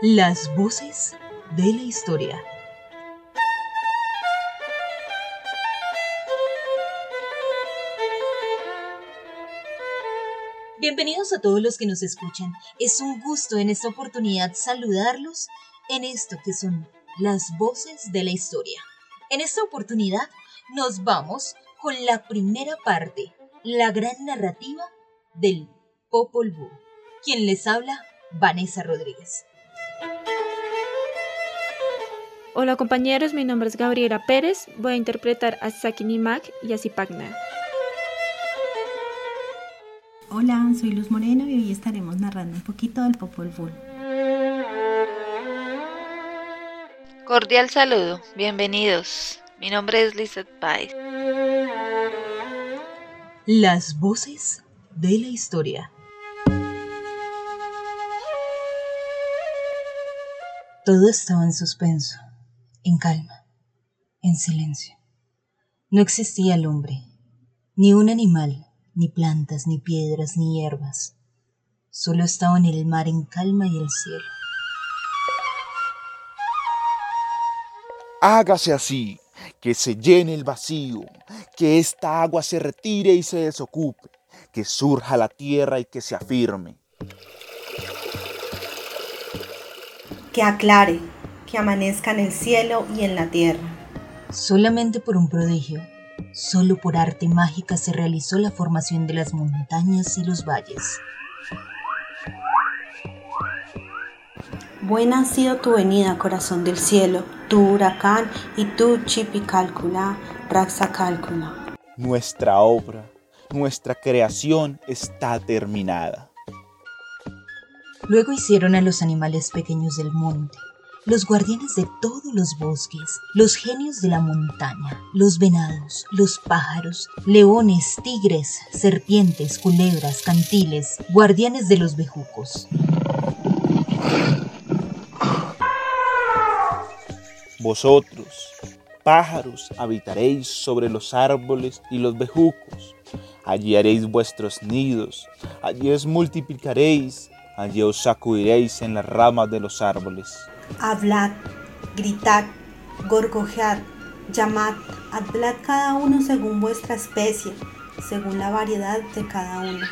Las voces de la historia. Bienvenidos a todos los que nos escuchan. Es un gusto en esta oportunidad saludarlos en esto que son las voces de la historia. En esta oportunidad nos vamos con la primera parte, la gran narrativa del Popol Vuh. Quien les habla, Vanessa Rodríguez. Hola compañeros, mi nombre es Gabriela Pérez. Voy a interpretar a Sakini Mac y a Zipagna. Hola, soy Luz Moreno y hoy estaremos narrando un poquito del Popol Vuh. Cordial saludo, bienvenidos. Mi nombre es Lizeth Pais. Las voces de la historia. Todo estaba en suspenso, en calma, en silencio. No existía el hombre, ni un animal, ni plantas, ni piedras, ni hierbas. Solo estaban el mar en calma y el cielo. Hágase así, que se llene el vacío, que esta agua se retire y se desocupe, que surja la tierra y que se afirme. Que aclare, que amanezca en el cielo y en la tierra. Solamente por un prodigio, solo por arte mágica se realizó la formación de las montañas y los valles. Buena ha sido tu venida, corazón del cielo, tu huracán y tu chipicálcula, raxacálcula. Nuestra obra, nuestra creación está terminada. Luego hicieron a los animales pequeños del monte, los guardianes de todos los bosques, los genios de la montaña, los venados, los pájaros, leones, tigres, serpientes, culebras, cantiles, guardianes de los bejucos. Vosotros, pájaros, habitaréis sobre los árboles y los bejucos. Allí haréis vuestros nidos, allí os multiplicaréis, allí os sacudiréis en las ramas de los árboles. Hablad, gritad, gorgojead, llamad, hablad cada uno según vuestra especie, según la variedad de cada uno.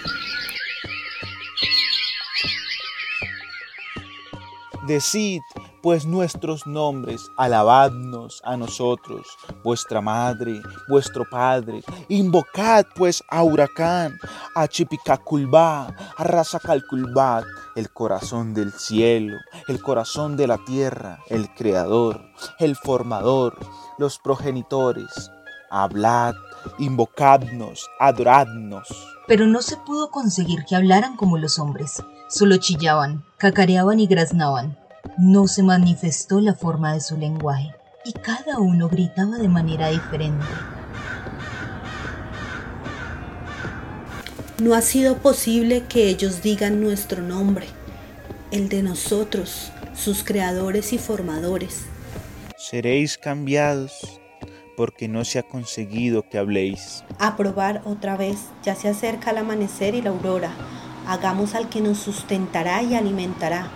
Decid, pues nuestros nombres, alabadnos a nosotros, vuestra madre, vuestro padre, invocad pues a Huracán, a Chipicaculbá, a Razacalculbat, el corazón del cielo, el corazón de la tierra, el creador, el formador, los progenitores. Hablad, invocadnos, adoradnos. Pero no se pudo conseguir que hablaran como los hombres. Solo chillaban, cacareaban y graznaban. No se manifestó la forma de su lenguaje y cada uno gritaba de manera diferente. No ha sido posible que ellos digan nuestro nombre, el de nosotros, sus creadores y formadores. Seréis cambiados porque no se ha conseguido que habléis. A probar otra vez, ya se acerca el amanecer y la aurora. Hagamos al que nos sustentará y alimentará.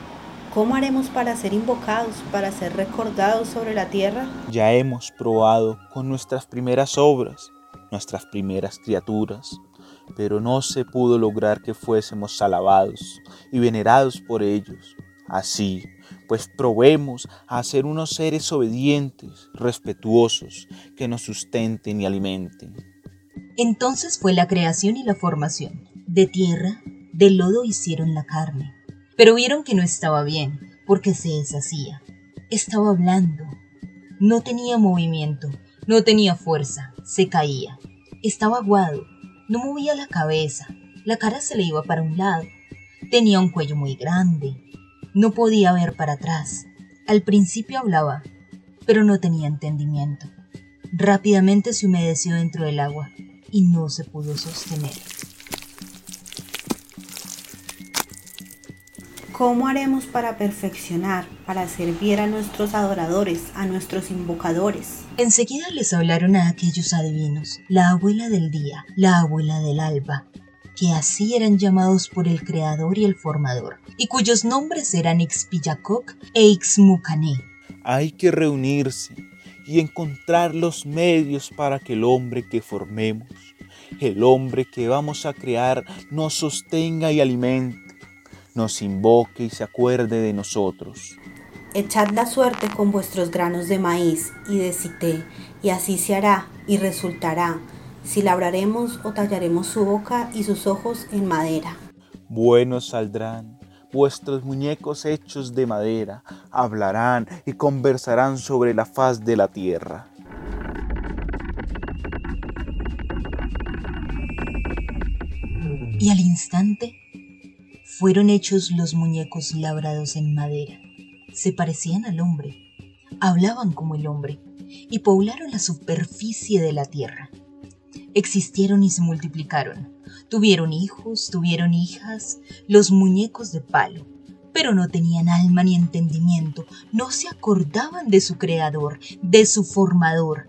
¿Cómo haremos para ser invocados, para ser recordados sobre la tierra? Ya hemos probado con nuestras primeras obras, nuestras primeras criaturas, pero no se pudo lograr que fuésemos alabados y venerados por ellos. Así, pues probemos a ser unos seres obedientes, respetuosos, que nos sustenten y alimenten. Entonces fue la creación y la formación. De tierra, de lodo hicieron la carne. Pero vieron que no estaba bien, porque se deshacía. Estaba blando. No tenía movimiento, no tenía fuerza, se caía. Estaba aguado, no movía la cabeza, la cara se le iba para un lado. Tenía un cuello muy grande, no podía ver para atrás. Al principio hablaba, pero no tenía entendimiento. Rápidamente se humedeció dentro del agua y no se pudo sostener. ¿Cómo haremos para perfeccionar, para servir a nuestros adoradores, a nuestros invocadores? Enseguida les hablaron a aquellos adivinos, la abuela del día, la abuela del alba, que así eran llamados por el creador y el formador, y cuyos nombres eran Ixpillacoc e Ixmucané. Hay que reunirse y encontrar los medios para que el hombre que formemos, el hombre que vamos a crear, nos sostenga y alimente, nos invoque y se acuerde de nosotros. Echad la suerte con vuestros granos de maíz y de cité, y así se hará y resultará, si labraremos o tallaremos su boca y sus ojos en madera. Buenos saldrán vuestros muñecos hechos de madera, hablarán y conversarán sobre la faz de la tierra. Y al instante fueron hechos los muñecos labrados en madera se parecían al hombre, hablaban como el hombre y poblaron la superficie de la tierra. Existieron y se multiplicaron, tuvieron hijos, tuvieron hijas, los muñecos de palo, pero no tenían alma ni entendimiento, no se acordaban de su creador, de su formador.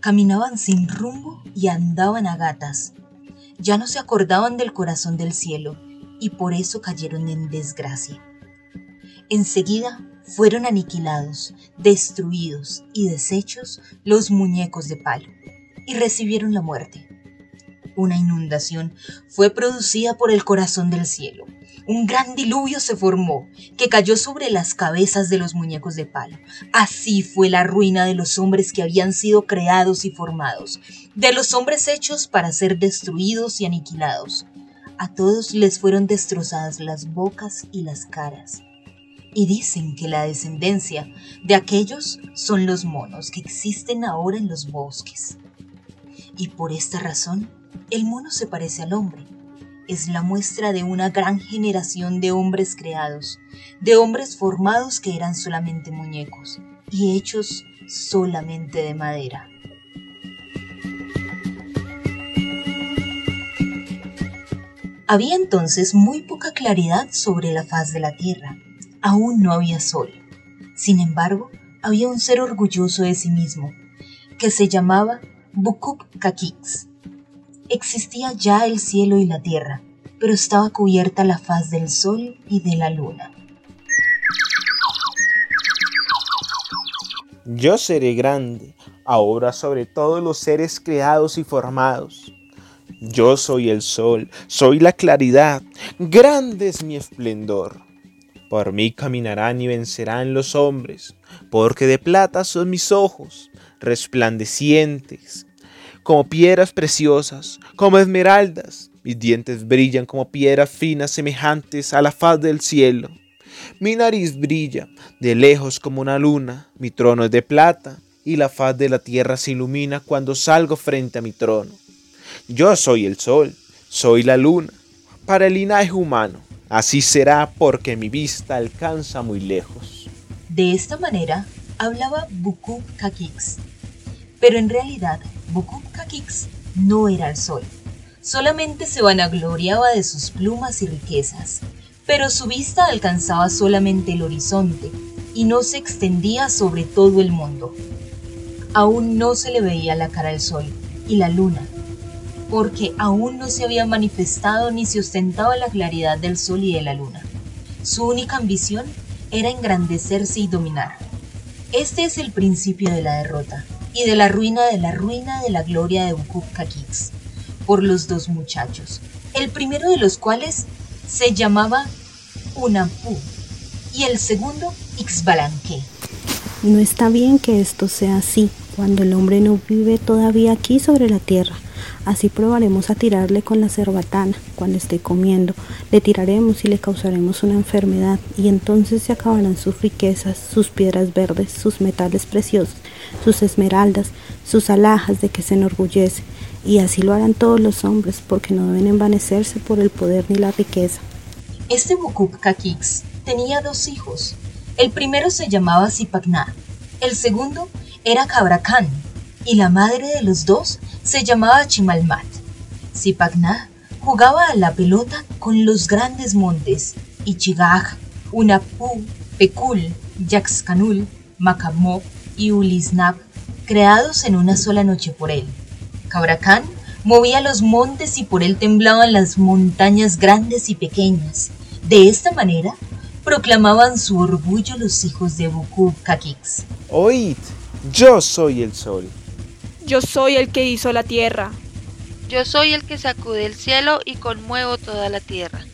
Caminaban sin rumbo y andaban a gatas. Ya no se acordaban del corazón del cielo y por eso cayeron en desgracia. Enseguida fueron aniquilados, destruidos y deshechos los muñecos de palo, y recibieron la muerte. Una inundación fue producida por el corazón del cielo. Un gran diluvio se formó, que cayó sobre las cabezas de los muñecos de palo. Así fue la ruina de los hombres que habían sido creados y formados, de los hombres hechos para ser destruidos y aniquilados. A todos les fueron destrozadas las bocas y las caras y dicen que la descendencia de aquellos son los monos que existen ahora en los bosques. Y por esta razón, el mono se parece al hombre. Es la muestra de una gran generación de hombres creados, de hombres formados que eran solamente muñecos y hechos solamente de madera. Había entonces muy poca claridad sobre la faz de la tierra aún no había sol. Sin embargo, había un ser orgulloso de sí mismo, que se llamaba Bukuk Kakix. Existía ya el cielo y la tierra, pero estaba cubierta la faz del sol y de la luna. Yo seré grande, ahora sobre todos los seres creados y formados. Yo soy el sol, soy la claridad, grande es mi esplendor. Por mí caminarán y vencerán los hombres, porque de plata son mis ojos, resplandecientes, como piedras preciosas, como esmeraldas. Mis dientes brillan como piedras finas semejantes a la faz del cielo. Mi nariz brilla de lejos como una luna, mi trono es de plata, y la faz de la tierra se ilumina cuando salgo frente a mi trono. Yo soy el sol, soy la luna, para el linaje humano Así será porque mi vista alcanza muy lejos. De esta manera hablaba Bukuk Kakix. Pero en realidad, Bukuk Kakix no era el sol. Solamente se vanagloriaba de sus plumas y riquezas. Pero su vista alcanzaba solamente el horizonte y no se extendía sobre todo el mundo. Aún no se le veía la cara al sol y la luna, porque aún no se había manifestado ni se ostentaba la claridad del sol y de la luna. Su única ambición era engrandecerse y dominar. Este es el principio de la derrota y de la ruina de la ruina de la gloria de Bukuk Kakix por los dos muchachos, el primero de los cuales se llamaba Unampu y el segundo Ixbalanque. No está bien que esto sea así cuando el hombre no vive todavía aquí sobre la tierra Así probaremos a tirarle con la cerbatana cuando esté comiendo. Le tiraremos y le causaremos una enfermedad y entonces se acabarán sus riquezas, sus piedras verdes, sus metales preciosos, sus esmeraldas, sus alhajas de que se enorgullece. Y así lo harán todos los hombres porque no deben envanecerse por el poder ni la riqueza. Este Bukuk Kakix tenía dos hijos. El primero se llamaba Sipagná, el segundo era Cabracán y la madre de los dos se llamaba Chimalmat. Sipagna jugaba a la pelota con los grandes montes y Chigaj, Unapu, Pekul, Yaxcanul, Macamó y Ulisnap, creados en una sola noche por él. Cabracán movía los montes y por él temblaban las montañas grandes y pequeñas. De esta manera, proclamaban su orgullo los hijos de Bukub Kakix. Oíd, yo soy el sol. Yo soy el que hizo la tierra. Yo soy el que sacude el cielo y conmuevo toda la tierra.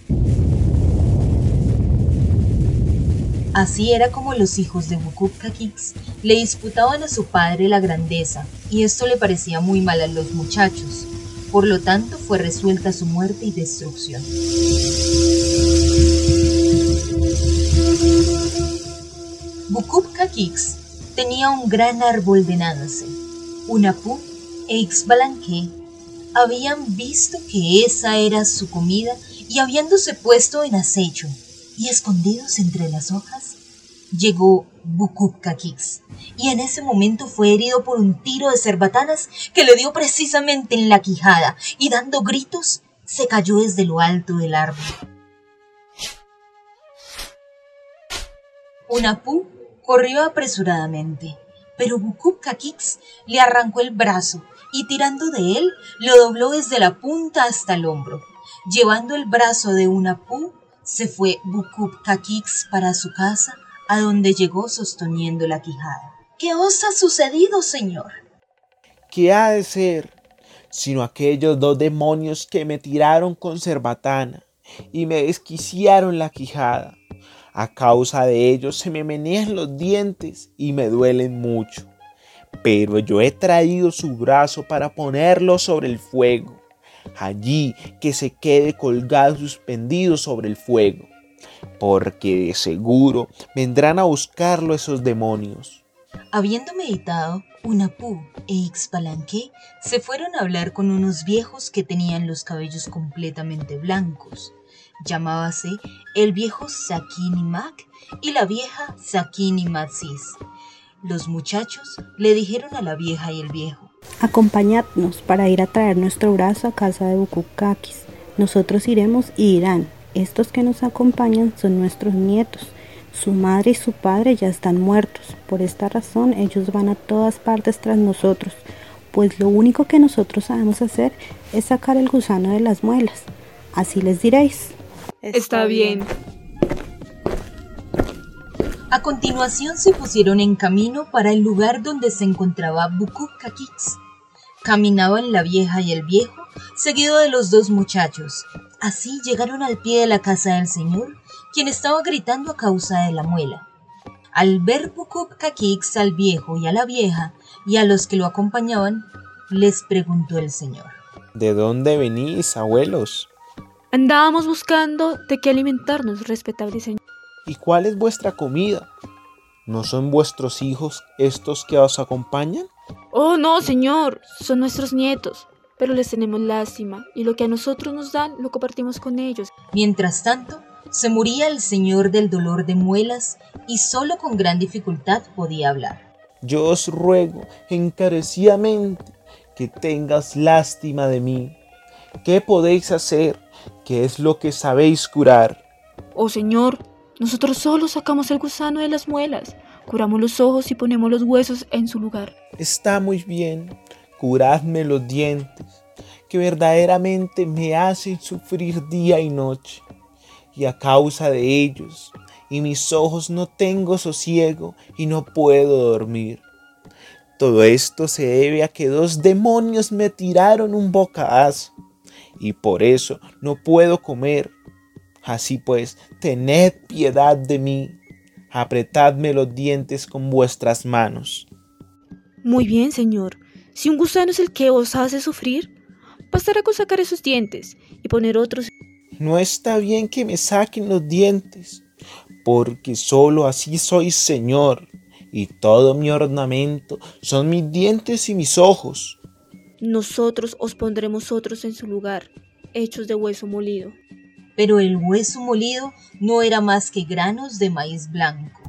Así era como los hijos de Kakix le disputaban a su padre la grandeza, y esto le parecía muy mal a los muchachos. Por lo tanto, fue resuelta su muerte y destrucción. Bukub Kakix tenía un gran árbol de Nanase. Unapu e Ixbalanque habían visto que esa era su comida y habiéndose puesto en acecho y escondidos entre las hojas, llegó Bukub Kakix y en ese momento fue herido por un tiro de cerbatanas que le dio precisamente en la quijada y dando gritos se cayó desde lo alto del árbol. Unapu corrió apresuradamente, pero Bukub Kakix le arrancó el brazo y tirando de él lo dobló desde la punta hasta el hombro. Llevando el brazo de Unapu, se fue Bukub Kakix para su casa, a donde llegó sosteniendo la quijada. ¿Qué os ha sucedido, señor? ¿Qué ha de ser? Sino aquellos dos demonios que me tiraron con cerbatana y me desquiciaron la quijada. A causa de ellos se me menean los dientes y me duelen mucho. Pero yo he traído su brazo para ponerlo sobre el fuego, allí que se quede colgado suspendido sobre el fuego, porque de seguro vendrán a buscarlo esos demonios. Habiendo meditado, Unapu e Ixpalanque se fueron a hablar con unos viejos que tenían los cabellos completamente blancos. Llamábase el viejo Sakini y la vieja Sakini Los muchachos le dijeron a la vieja y el viejo, Acompañadnos para ir a traer nuestro brazo a casa de Bukukakis. Nosotros iremos y dirán, estos que nos acompañan son nuestros nietos. Su madre y su padre ya están muertos. Por esta razón ellos van a todas partes tras nosotros, pues lo único que nosotros sabemos hacer es sacar el gusano de las muelas. Así les diréis. Está, bien. A continuación se pusieron en camino para el lugar donde se encontraba Bukuk Kakix. Caminaban la vieja y el viejo, seguido de los dos muchachos. Así llegaron al pie de la casa del señor, quien estaba gritando a causa de la muela. Al ver Bukuk Kakix al viejo y a la vieja y a los que lo acompañaban, les preguntó el señor. ¿De dónde venís, abuelos? Andábamos buscando de qué alimentarnos, respetable señor. ¿Y cuál es vuestra comida? ¿No son vuestros hijos estos que os acompañan? Oh, no, señor, son nuestros nietos, pero les tenemos lástima y lo que a nosotros nos dan lo compartimos con ellos. Mientras tanto, se moría el señor del dolor de muelas y solo con gran dificultad podía hablar. Yo os ruego encarecidamente que tengas lástima de mí. ¿Qué podéis hacer? ¿Qué es lo que sabéis curar? Oh Señor, nosotros solo sacamos el gusano de las muelas, curamos los ojos y ponemos los huesos en su lugar. Está muy bien, curadme los dientes, que verdaderamente me hacen sufrir día y noche, y a causa de ellos, y mis ojos no tengo sosiego y no puedo dormir. Todo esto se debe a que dos demonios me tiraron un bocadazo y por eso no puedo comer. Así pues, tened piedad de mí, apretadme los dientes con vuestras manos. Muy bien, señor. Si un gusano es el que os hace sufrir, bastará con sacar esos dientes y poner otros. No está bien que me saquen los dientes, porque sólo así soy señor, y todo mi ornamento son mis dientes y mis ojos. Nosotros os pondremos otros en su lugar, hechos de hueso molido. Pero el hueso molido no era más que granos de maíz blanco.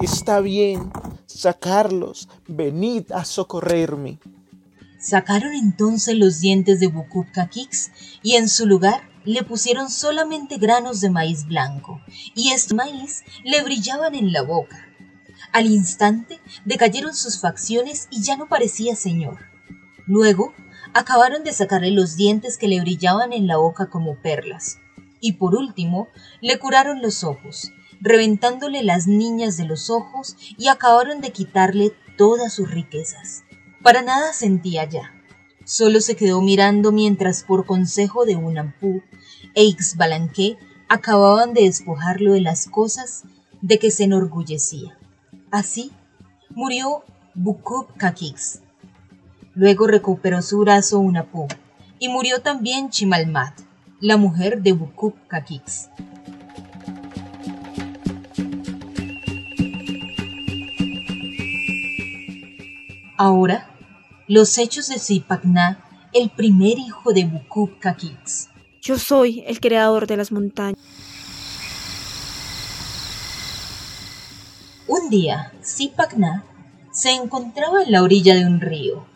Está bien, sacarlos, venid a socorrerme. Sacaron entonces los dientes de Bukub Kakix y en su lugar le pusieron solamente granos de maíz blanco, y este maíz le brillaban en la boca. Al instante decayeron sus facciones y ya no parecía señor. Luego acabaron de sacarle los dientes que le brillaban en la boca como perlas. Y por último le curaron los ojos, reventándole las niñas de los ojos y acabaron de quitarle todas sus riquezas. Para nada sentía ya. Solo se quedó mirando mientras por consejo de Unampú e Ixbalanqué acababan de despojarlo de las cosas de que se enorgullecía. Así murió Bukub Kakix. Luego recuperó su brazo Unapú y murió también Chimalmat, la mujer de Bukub Kakix. Ahora, los hechos de Zipacná, el primer hijo de Bukub Kakix. Yo soy el creador de las montañas. Un día, Zipacná se encontraba en la orilla de un río,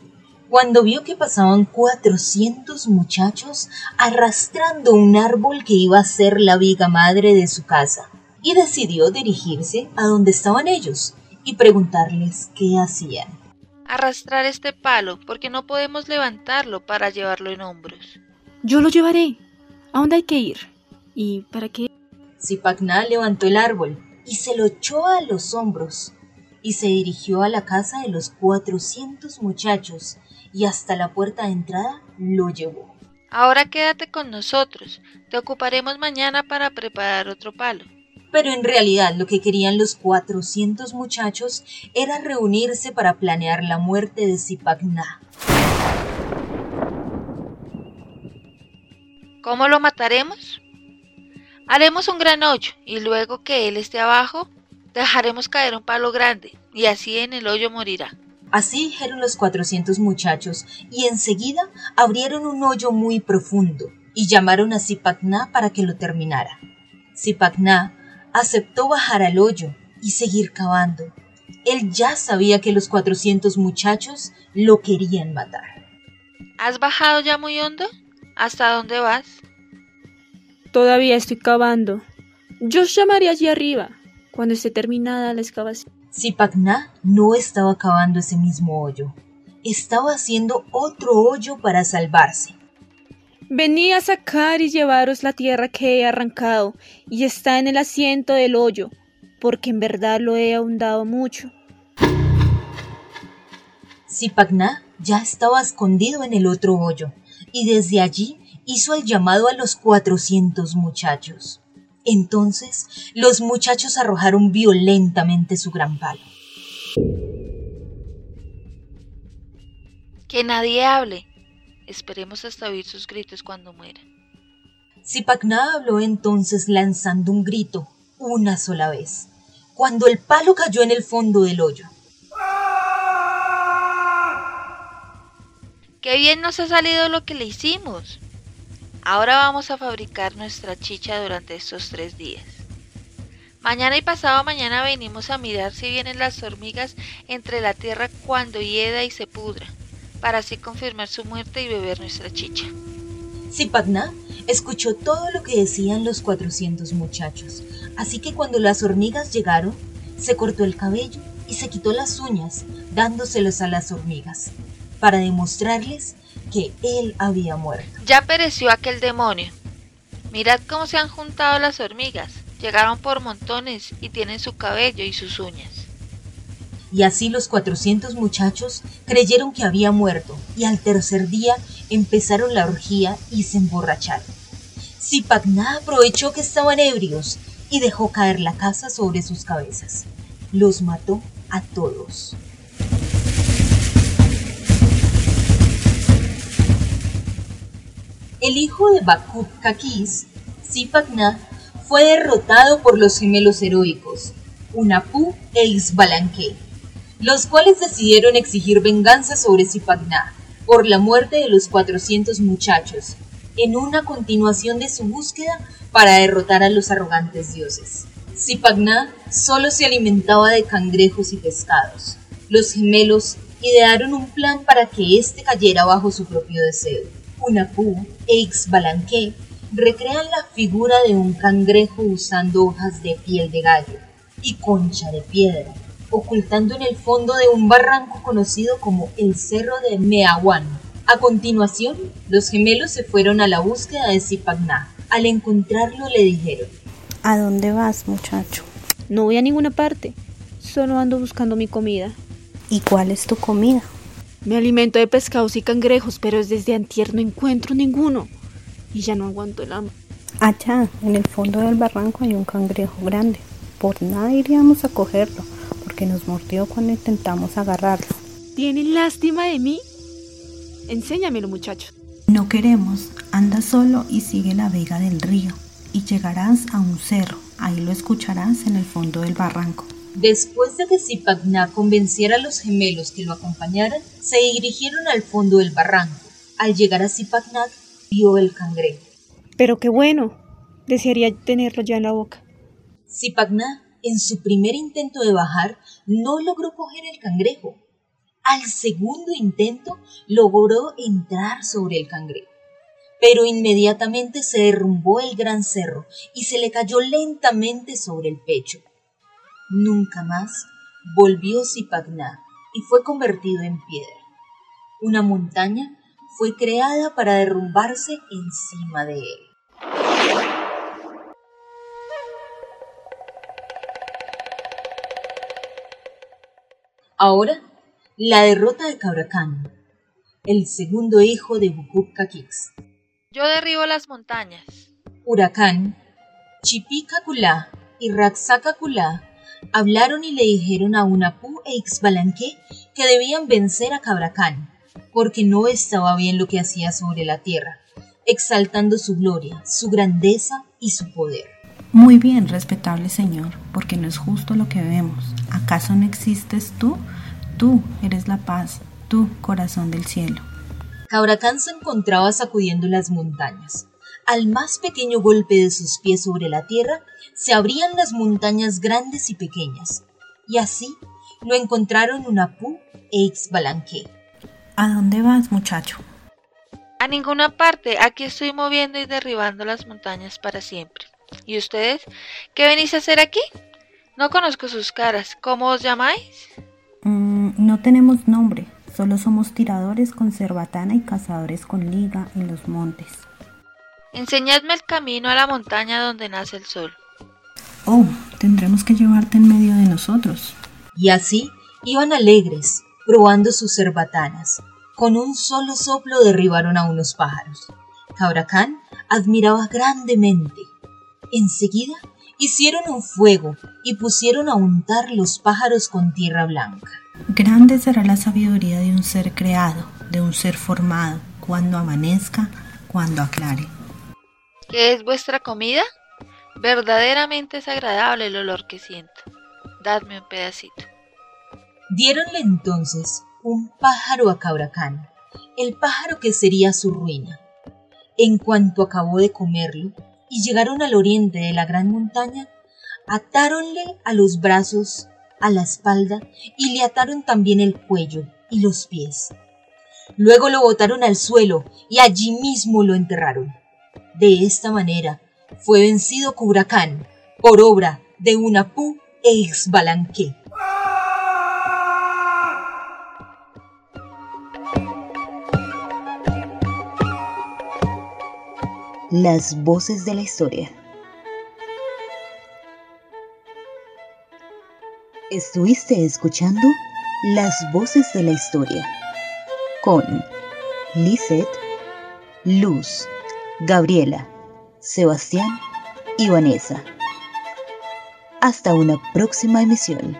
cuando vio que pasaban cuatrocientos muchachos arrastrando un árbol que iba a ser la viga madre de su casa, y decidió dirigirse a donde estaban ellos y preguntarles qué hacían. Arrastrar este palo, porque no podemos levantarlo para llevarlo en hombros. Yo lo llevaré. ¿A dónde hay que ir? ¿Y para qué? Zipacná levantó el árbol y se lo echó a los hombros y se dirigió a la casa de los cuatrocientos muchachos y hasta la puerta de entrada lo llevó. Ahora quédate con nosotros. Te ocuparemos mañana para preparar otro palo. Pero en realidad lo que querían los cuatrocientos muchachos era reunirse para planear la muerte de Zipacná. ¿Cómo lo mataremos? Haremos un gran hoyo y luego que él esté abajo, dejaremos caer un palo grande y así en el hoyo morirá. Así dijeron los cuatrocientos muchachos y enseguida abrieron un hoyo muy profundo y llamaron a Zipacná para que lo terminara. Zipacná aceptó bajar al hoyo y seguir cavando. Él ya sabía que los cuatrocientos muchachos lo querían matar. ¿Has bajado ya muy hondo? ¿Hasta dónde vas? Todavía estoy cavando. Yo os llamaré allí arriba, cuando esté terminada la excavación. Zipacná no estaba cavando ese mismo hoyo. Estaba haciendo otro hoyo para salvarse. Vení a sacar y llevaros la tierra que he arrancado y está en el asiento del hoyo, porque en verdad lo he ahondado mucho. Zipacná ya estaba escondido en el otro hoyo y desde allí hizo el llamado a los cuatrocientos muchachos. Entonces los muchachos arrojaron violentamente su gran palo. Que nadie hable. Esperemos hasta oír sus gritos cuando muera. Zipacná habló entonces lanzando un grito una sola vez, cuando el palo cayó en el fondo del hoyo. Qué bien nos ha salido lo que le hicimos. Ahora vamos a fabricar nuestra chicha durante estos tres días. Mañana y pasado mañana venimos a mirar si vienen las hormigas entre la tierra cuando hieda y se pudra, para así confirmar su muerte y beber nuestra chicha. Zipacná escuchó todo lo que decían los cuatrocientos muchachos, así que cuando las hormigas llegaron, se cortó el cabello y se quitó las uñas, dándoselos a las hormigas, para demostrarles que él había muerto. Ya pereció aquel demonio. Mirad cómo se han juntado las hormigas. Llegaron por montones y tienen su cabello y sus uñas. Y así los cuatrocientos muchachos creyeron que había muerto y al tercer día empezaron la orgía y se emborracharon. Zipacná aprovechó que estaban ebrios y dejó caer la casa sobre sus cabezas. Los mató a todos. El hijo de Bakub Kakis, Zipacná, fue derrotado por los gemelos heroicos, Unapú e Isbalanque, los cuales decidieron exigir venganza sobre Zipacná por la muerte de los 400 muchachos, en una continuación de su búsqueda para derrotar a los arrogantes dioses. Zipacná solo se alimentaba de cangrejos y pescados. Los gemelos idearon un plan para que éste cayera bajo su propio deseo. Unapú e Ixbalanque recrean la figura de un cangrejo usando hojas de piel de gallo y concha de piedra ocultando en el fondo de un barranco conocido como el Cerro de Meahuán. A continuación, los gemelos se fueron a la búsqueda de Zipagná. Al encontrarlo le dijeron, ¿A dónde vas, muchacho? No voy a ninguna parte, solo ando buscando mi comida. ¿Y cuál es tu comida? Me alimento de pescados y cangrejos, pero desde antier no encuentro ninguno. Y ya no aguanto el hambre. Allá, en el fondo del barranco hay un cangrejo grande. Por nada iríamos a cogerlo, porque nos mordió cuando intentamos agarrarlo. ¿Tienen lástima de mí? Enséñamelo, muchacho. No queremos, anda solo y sigue la vega del río, y llegarás a un cerro, ahí lo escucharás en el fondo del barranco. Después de que Zipagná convenciera a los gemelos que lo acompañaran, se dirigieron al fondo del barranco. Al llegar a Zipagná, vio el cangrejo. Pero qué bueno. Desearía tenerlo ya en la boca. Zipagná, en su primer intento de bajar, no logró coger el cangrejo. Al segundo intento, logró entrar sobre el cangrejo. Pero inmediatamente se derrumbó el gran cerro y se le cayó lentamente sobre el pecho. Nunca más volvió Zipagná y fue convertido en piedra. Una montaña fue creada para derrumbarse encima de él. Ahora, la derrota de Cabracán, el segundo hijo de Bukub Kakix. Yo derribo las montañas. Huracán, Chipicaculá y Raxacaculá hablaron y le dijeron a Unapú e Ixbalanqué que debían vencer a Cabracán, porque no estaba bien lo que hacía sobre la tierra, exaltando su gloria, su grandeza y su poder. Muy bien, respetable señor, porque no es justo lo que vemos. ¿Acaso no existes tú? Tú eres la paz, tú, corazón del cielo. Cabracán se encontraba sacudiendo las montañas. Al más pequeño golpe de sus pies sobre la tierra, se abrían las montañas grandes y pequeñas. Y así lo encontraron Unapú e Ixbalanqué. ¿A dónde vas, muchacho? A ninguna parte. Aquí estoy moviendo y derribando las montañas para siempre. ¿Y ustedes? ¿Qué venís a hacer aquí? No conozco sus caras. ¿Cómo os llamáis? Mm, no tenemos nombre, solo somos tiradores con cerbatana y cazadores con liga en los montes. Enseñadme el camino a la montaña donde nace el sol. Oh, tendremos que llevarte en medio de nosotros. Y así iban alegres, probando sus cerbatanas. Con un solo soplo derribaron a unos pájaros. Cabracán admiraba grandemente. Enseguida hicieron un fuego y pusieron a untar los pájaros con tierra blanca. Grande será la sabiduría de un ser creado, de un ser formado, cuando amanezca, cuando aclare. ¿Qué es vuestra comida? Verdaderamente es agradable el olor que siento. Dadme un pedacito. Diéronle entonces un pájaro a Cabracán, el pájaro que sería su ruina. En cuanto acabó de comerlo y llegaron al oriente de la gran montaña, atáronle a los brazos, a la espalda y le ataron también el cuello y los pies. Luego lo botaron al suelo y allí mismo lo enterraron. De esta manera fue vencido Cubracán por obra de Unapú e Ixbalanqué. Las voces de la historia. Estuviste escuchando Las voces de la historia con Lisette, Luz, Gabriela, Sebastián y Vanessa. Hasta una próxima emisión.